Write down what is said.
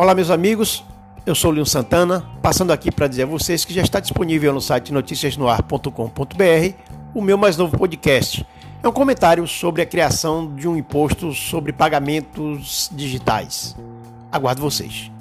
Olá, meus amigos. Eu sou Leon Santana, passando aqui para dizer a vocês que já está disponível no site noticiasnoar.com.br o meu mais novo podcast. É um comentário sobre a criação de um imposto sobre pagamentos digitais. Aguardo vocês.